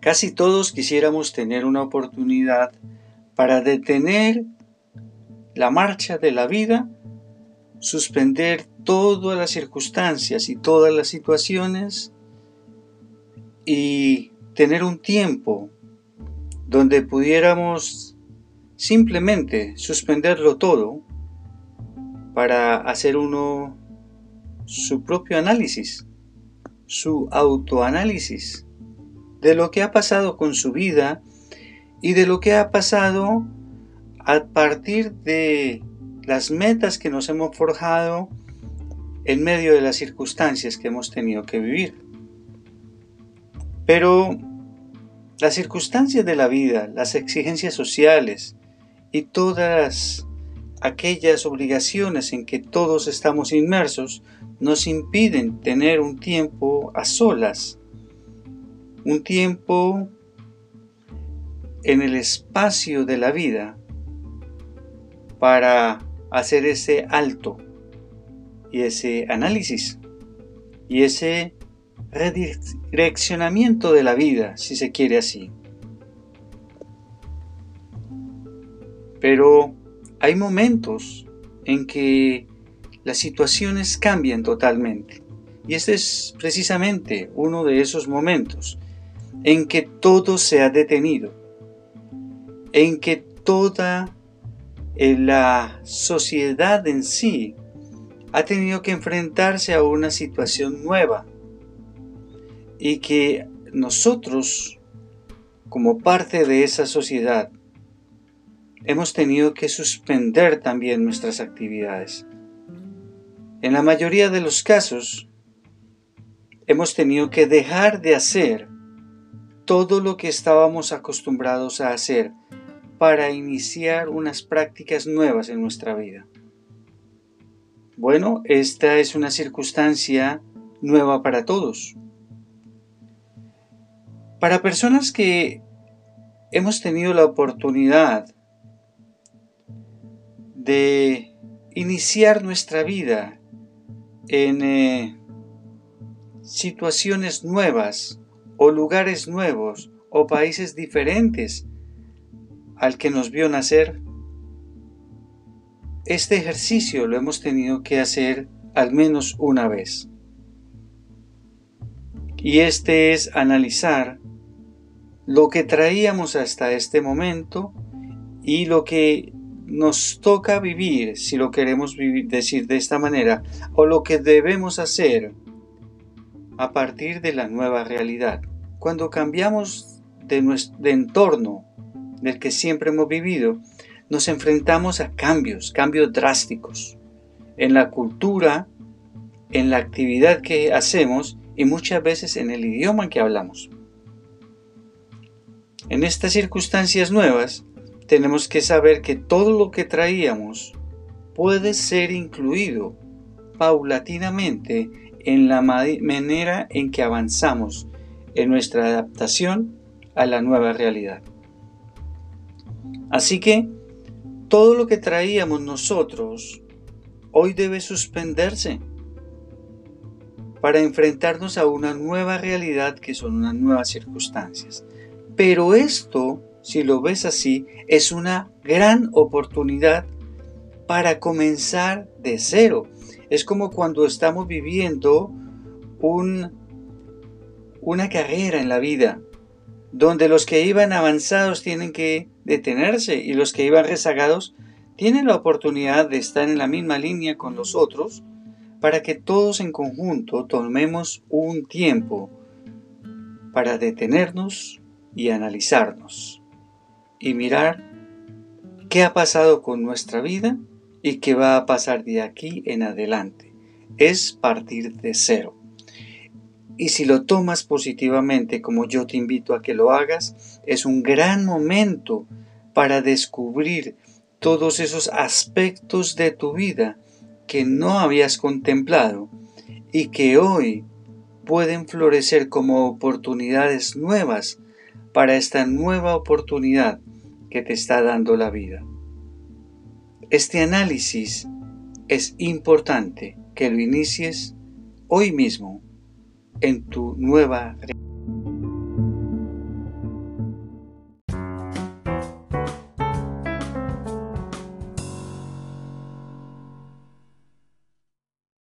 Casi todos quisiéramos tener una oportunidad para detener la marcha de la vida, suspender todas las circunstancias y todas las situaciones y tener un tiempo donde pudiéramos simplemente suspenderlo todo para hacer uno su propio análisis, su autoanálisis de lo que ha pasado con su vida y de lo que ha pasado a partir de las metas que nos hemos forjado en medio de las circunstancias que hemos tenido que vivir. Pero las circunstancias de la vida, las exigencias sociales y todas aquellas obligaciones en que todos estamos inmersos nos impiden tener un tiempo a solas un tiempo en el espacio de la vida para hacer ese alto y ese análisis y ese redireccionamiento de la vida, si se quiere así. Pero hay momentos en que las situaciones cambian totalmente. Y este es precisamente uno de esos momentos en que todo se ha detenido, en que toda eh, la sociedad en sí ha tenido que enfrentarse a una situación nueva y que nosotros, como parte de esa sociedad, hemos tenido que suspender también nuestras actividades. En la mayoría de los casos, hemos tenido que dejar de hacer todo lo que estábamos acostumbrados a hacer para iniciar unas prácticas nuevas en nuestra vida. Bueno, esta es una circunstancia nueva para todos. Para personas que hemos tenido la oportunidad de iniciar nuestra vida en eh, situaciones nuevas, o lugares nuevos o países diferentes al que nos vio nacer. Este ejercicio lo hemos tenido que hacer al menos una vez. Y este es analizar lo que traíamos hasta este momento y lo que nos toca vivir, si lo queremos decir de esta manera, o lo que debemos hacer a partir de la nueva realidad. Cuando cambiamos de, entorno del que siempre hemos vivido, nos enfrentamos a cambios, cambios drásticos en la cultura, en la actividad que hacemos y muchas veces en el idioma en que hablamos. En estas circunstancias nuevas, tenemos que saber que todo lo que traíamos puede ser incluido paulatinamente en la manera en que avanzamos en nuestra adaptación a la nueva realidad. Así que todo lo que traíamos nosotros hoy debe suspenderse para enfrentarnos a una nueva realidad que son unas nuevas circunstancias. Pero esto, si lo ves así, es una gran oportunidad para comenzar de cero. Es como cuando estamos viviendo un una carrera en la vida, donde los que iban avanzados tienen que detenerse y los que iban rezagados tienen la oportunidad de estar en la misma línea con los otros para que todos en conjunto tomemos un tiempo para detenernos y analizarnos y mirar qué ha pasado con nuestra vida y qué va a pasar de aquí en adelante. Es partir de cero. Y si lo tomas positivamente como yo te invito a que lo hagas, es un gran momento para descubrir todos esos aspectos de tu vida que no habías contemplado y que hoy pueden florecer como oportunidades nuevas para esta nueva oportunidad que te está dando la vida. Este análisis es importante que lo inicies hoy mismo en tu nueva